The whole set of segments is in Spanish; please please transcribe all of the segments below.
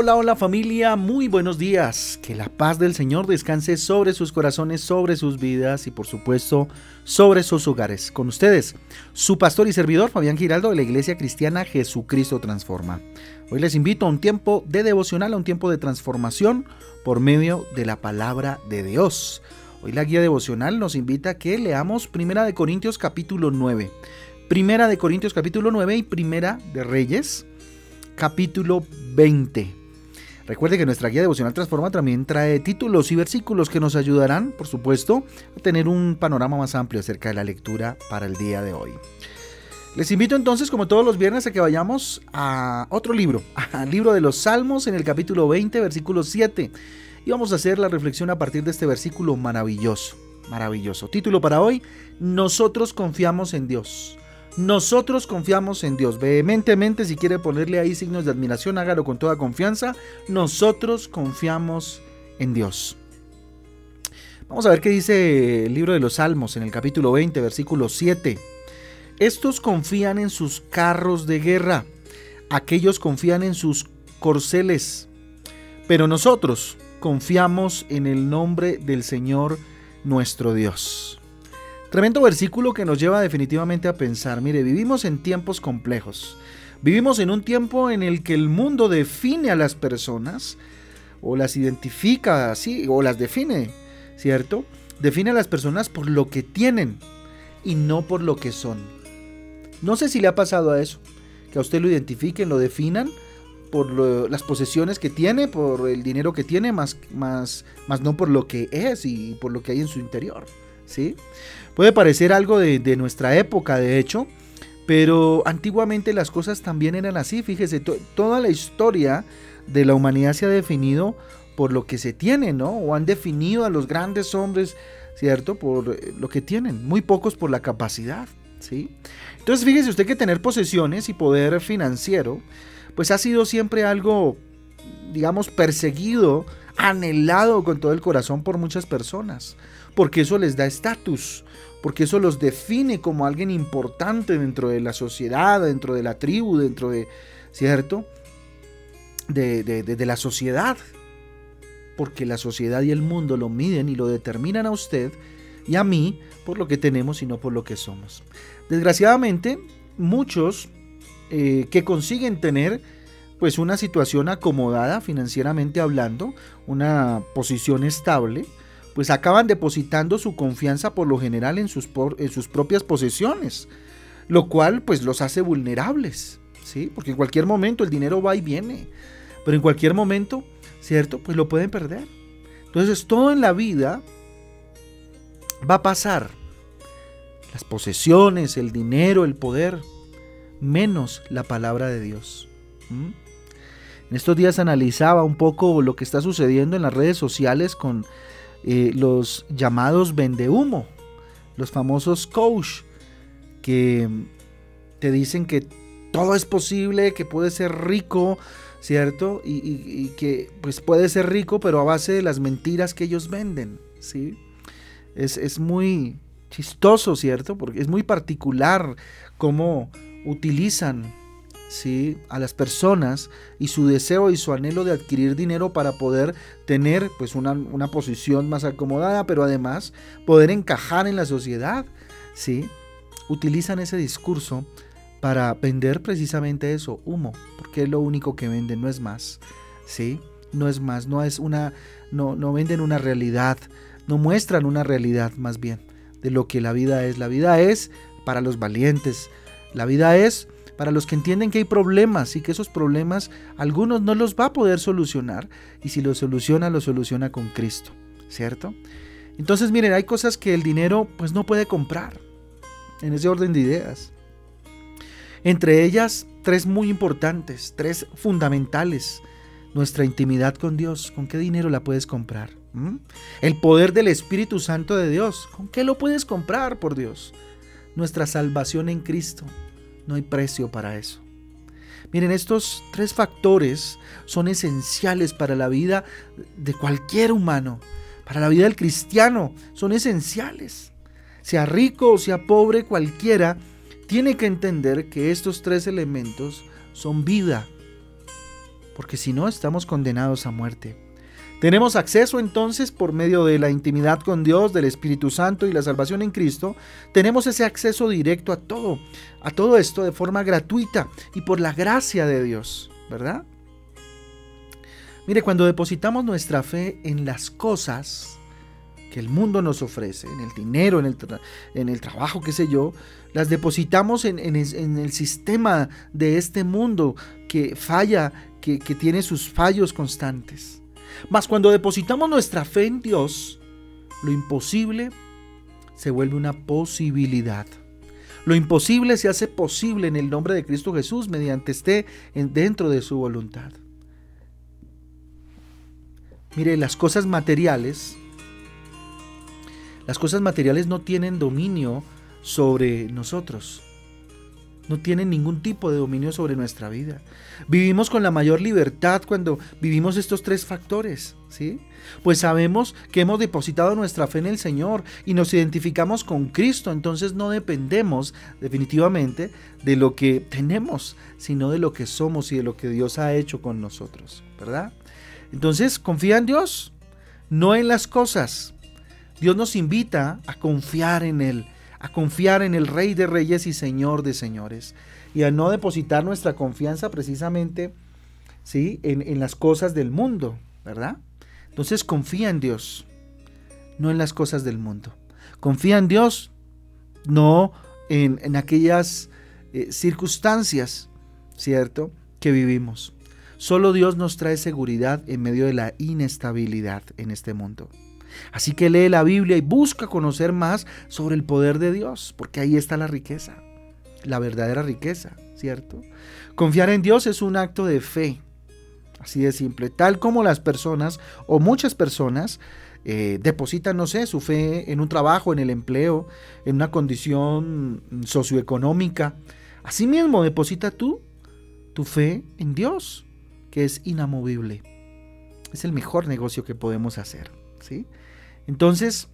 Hola, hola familia, muy buenos días. Que la paz del Señor descanse sobre sus corazones, sobre sus vidas y por supuesto sobre sus hogares. Con ustedes, su pastor y servidor Fabián Giraldo de la Iglesia Cristiana Jesucristo Transforma. Hoy les invito a un tiempo de devocional, a un tiempo de transformación por medio de la palabra de Dios. Hoy la guía devocional nos invita a que leamos Primera de Corintios capítulo 9. Primera de Corintios capítulo 9 y Primera de Reyes capítulo 20. Recuerde que nuestra guía devocional Transforma también trae títulos y versículos que nos ayudarán, por supuesto, a tener un panorama más amplio acerca de la lectura para el día de hoy. Les invito entonces, como todos los viernes, a que vayamos a otro libro, al libro de los Salmos en el capítulo 20, versículo 7. Y vamos a hacer la reflexión a partir de este versículo maravilloso, maravilloso. Título para hoy, Nosotros confiamos en Dios. Nosotros confiamos en Dios. Vehementemente, si quiere ponerle ahí signos de admiración, hágalo con toda confianza. Nosotros confiamos en Dios. Vamos a ver qué dice el libro de los Salmos en el capítulo 20, versículo 7. Estos confían en sus carros de guerra, aquellos confían en sus corceles, pero nosotros confiamos en el nombre del Señor nuestro Dios. Tremendo versículo que nos lleva definitivamente a pensar, mire, vivimos en tiempos complejos. Vivimos en un tiempo en el que el mundo define a las personas o las identifica así o las define, ¿cierto? Define a las personas por lo que tienen y no por lo que son. No sé si le ha pasado a eso, que a usted lo identifiquen, lo definan por las posesiones que tiene, por el dinero que tiene, más, más, más no por lo que es y por lo que hay en su interior. ¿Sí? Puede parecer algo de, nuestra época, de hecho, pero antiguamente las cosas también eran así. Fíjese, toda la historia de la humanidad se ha definido por lo que se tiene, ¿no? O han definido a los grandes hombres, ¿cierto? Por eh, lo que tienen, muy pocos por la capacidad, ¿sí? Entonces fíjese usted que tener posesiones y poder financiero, pues ha sido siempre algo, digamos, perseguido, anhelado con todo el corazón por muchas personas porque eso les da estatus, porque eso los define como alguien importante dentro de la sociedad, dentro de la tribu, dentro de, ¿cierto? De, de, la sociedad. Porque la sociedad y el mundo lo miden y lo determinan a usted y a mí por lo que tenemos y no por lo que somos. Desgraciadamente, muchos eh, que consiguen tener pues una situación acomodada financieramente hablando, una posición estable, pues acaban depositando su confianza por lo general en sus, en sus propias posesiones, lo cual pues los hace vulnerables, ¿sí? Porque en cualquier momento el dinero va y viene, pero en cualquier momento, ¿cierto? Pues lo pueden perder. Entonces todo en la vida va a pasar. Las posesiones, el dinero, el poder, menos la palabra de Dios. En estos días analizaba un poco lo que está sucediendo en las redes sociales con eh, los llamados vendehumo, los famosos coach, que te dicen que todo es posible, que puede ser rico, ¿cierto? Y, que pues puede ser rico, pero a base de las mentiras que ellos venden, ¿sí? Es, es muy chistoso, ¿cierto? Porque es muy particular cómo utilizan ¿sí? a las personas y su deseo y su anhelo de adquirir dinero para poder tener pues una, posición más acomodada, pero además poder encajar en la sociedad, ¿sí? utilizan ese discurso para vender precisamente eso, humo, porque es lo único que venden, no es más, ¿sí? No es más, no es una, no, no venden una realidad, no muestran una realidad más bien de lo que la vida es. La vida es para los valientes, la vida es para los que entienden que hay problemas y que esos problemas algunos no los va a poder solucionar y si los soluciona, los soluciona con Cristo, ¿cierto? Entonces miren, hay cosas que el dinero pues no puede comprar en ese orden de ideas. Entre ellas, tres muy importantes, tres fundamentales. Nuestra intimidad con Dios, ¿con qué dinero la puedes comprar? ¿Mm? El poder del Espíritu Santo de Dios, ¿con qué lo puedes comprar por Dios? Nuestra salvación en Cristo, no hay precio para eso. Miren, estos tres factores son esenciales para la vida de cualquier humano, para la vida del cristiano, son esenciales. Sea rico o sea pobre, cualquiera tiene que entender que estos tres elementos son vida. porque si no estamos condenados a muerte. Tenemos acceso entonces por medio de la intimidad con Dios, del Espíritu Santo y la salvación en Cristo. Tenemos ese acceso directo a todo, a todo esto de forma gratuita y por la gracia de Dios, ¿verdad? Mire, cuando depositamos nuestra fe en las cosas que el mundo nos ofrece, en el dinero, en el, en el trabajo, qué sé yo, las depositamos en, el sistema de este mundo que falla, que, que tiene sus fallos constantes. Mas cuando depositamos nuestra fe en Dios, lo imposible se vuelve una posibilidad. Lo imposible se hace posible en el nombre de Cristo Jesús mediante esté dentro de su voluntad. Mire, las cosas materiales, las cosas materiales no tienen dominio sobre nosotros no tienen ningún tipo de dominio sobre nuestra vida. Vivimos con la mayor libertad cuando vivimos estos tres factores, ¿sí? Pues sabemos que hemos depositado nuestra fe en el Señor y nos identificamos con Cristo, entonces no dependemos definitivamente de lo que tenemos, sino de lo que somos y de lo que Dios ha hecho con nosotros, ¿verdad? Entonces, confía en Dios, no en las cosas. Dios nos invita a confiar en Él a confiar en el Rey de Reyes y Señor de Señores, y a no depositar nuestra confianza precisamente ¿sí? en, las cosas del mundo, ¿verdad? Entonces confía en Dios, no en las cosas del mundo. Confía en Dios, no en, aquellas eh, circunstancias, ¿cierto?, que vivimos. Solo Dios nos trae seguridad en medio de la inestabilidad en este mundo. Así que lee la Biblia y busca conocer más sobre el poder de Dios, porque ahí está la riqueza, la verdadera riqueza, ¿cierto? Confiar en Dios es un acto de fe, así de simple, tal como las personas o muchas personas eh, depositan, no sé, su fe en un trabajo, en el empleo, en una condición socioeconómica. Asimismo, deposita tú tu fe en Dios, que es inamovible. Es el mejor negocio que podemos hacer. ¿Sí? Entonces,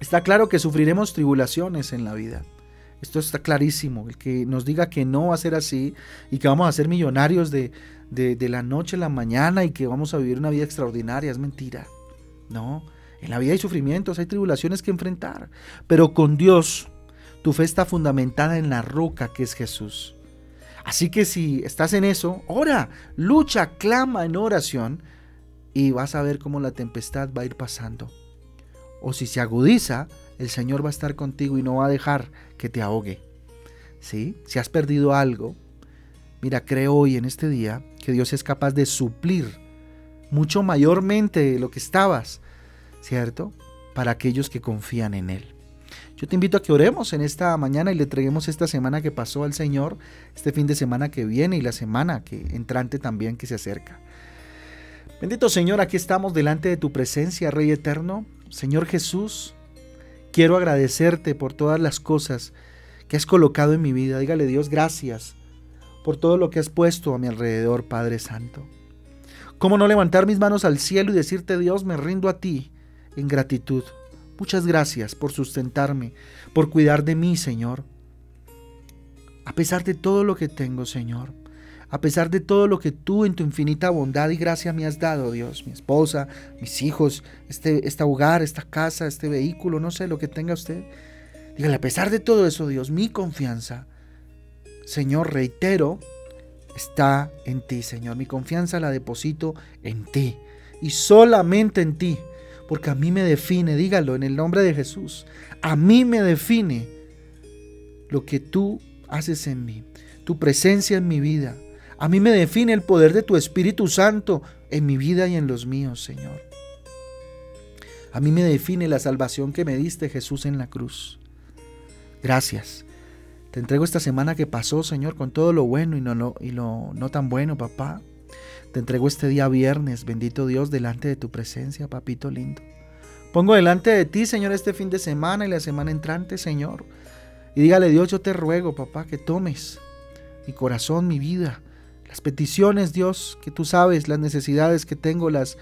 está claro que sufriremos tribulaciones en la vida. Esto está clarísimo. El que nos diga que no va a ser así y que vamos a ser millonarios de, de, la noche a la mañana y que vamos a vivir una vida extraordinaria es mentira. No, en la vida hay sufrimientos, hay tribulaciones que enfrentar. Pero con Dios, tu fe está fundamentada en la roca que es Jesús. Así que si estás en eso, ora, lucha, clama en oración y vas a ver cómo la tempestad va a ir pasando. O si se agudiza, el Señor va a estar contigo y no va a dejar que te ahogue. ¿Sí? Si has perdido algo, mira, creo hoy en este día que Dios es capaz de suplir mucho mayormente lo que estabas, ¿cierto? Para aquellos que confían en Él. Yo te invito a que oremos en esta mañana y le entreguemos esta semana que pasó al Señor, este fin de semana que viene y la semana que entrante también que se acerca. Bendito Señor, aquí estamos delante de tu presencia, Rey eterno. Señor Jesús, quiero agradecerte por todas las cosas que has colocado en mi vida. Dígale Dios, gracias por todo lo que has puesto a mi alrededor, Padre Santo. ¿Cómo no levantar mis manos al cielo y decirte, Dios, me rindo a ti en gratitud? Muchas gracias por sustentarme, por cuidar de mí, Señor. A pesar de todo lo que tengo, Señor, a pesar de todo lo que tú en tu infinita bondad y gracia me has dado, Dios, mi esposa, mis hijos, este, este hogar, esta casa, este vehículo, no sé lo que tenga usted. Dígale, a pesar de todo eso, Dios, mi confianza, Señor, reitero, está en ti, Señor. Mi confianza la deposito en ti y solamente en ti, porque a mí me define, dígalo en el nombre de Jesús, a mí me define lo que tú haces en mí, tu presencia en mi vida, a mí me define el poder de tu Espíritu Santo en mi vida y en los míos, Señor. A mí me define la salvación que me diste, Jesús, en la cruz. Gracias. Te entrego esta semana que pasó, Señor, con todo lo bueno y, no, y lo no tan bueno, papá. Te entrego este día viernes, bendito Dios, delante de tu presencia, papito lindo. Pongo delante de ti, Señor, este fin de semana y la semana entrante, Señor. Y dígale, Dios, yo te ruego, papá, que tomes mi corazón, mi vida, las peticiones, Dios, que tú sabes, las necesidades que tengo, las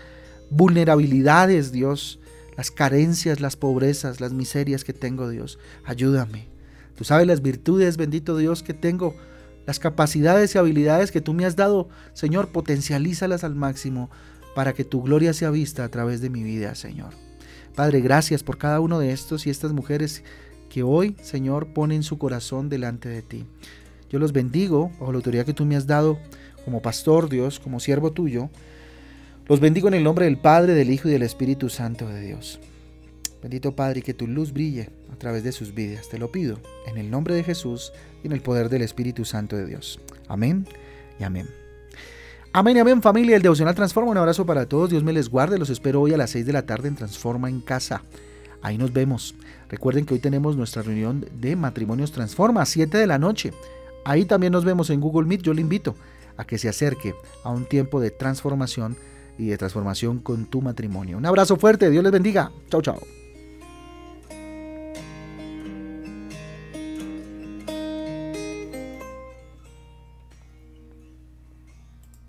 vulnerabilidades, Dios, las carencias, las pobrezas, las miserias que tengo, Dios. Ayúdame. Tú sabes las virtudes, bendito Dios, que tengo, las capacidades y habilidades que tú me has dado, Señor, potencialízalas al máximo para que tu gloria sea vista a través de mi vida, Señor. Padre, gracias por cada uno de estos y estas mujeres que hoy, Señor, ponen su corazón delante de ti. Yo los bendigo bajo la autoridad que tú me has dado como pastor, Dios, como siervo tuyo. Los bendigo en el nombre del Padre, del Hijo y del Espíritu Santo de Dios. Bendito Padre, que tu luz brille a través de sus vidas. Te lo pido en el nombre de Jesús y en el poder del Espíritu Santo de Dios. Amén y amén. Amén y amén familia, el devocional Transforma. Un abrazo para todos, Dios me les guarde. Los espero hoy a las 6 de la tarde en Transforma en Casa. Ahí nos vemos. Recuerden que hoy tenemos nuestra reunión de matrimonios Transforma a 7 de la noche. Ahí también nos vemos en Google Meet. Yo le invito a que se acerque a un tiempo de transformación y de transformación con tu matrimonio. Un abrazo fuerte, Dios les bendiga. Chao, chao.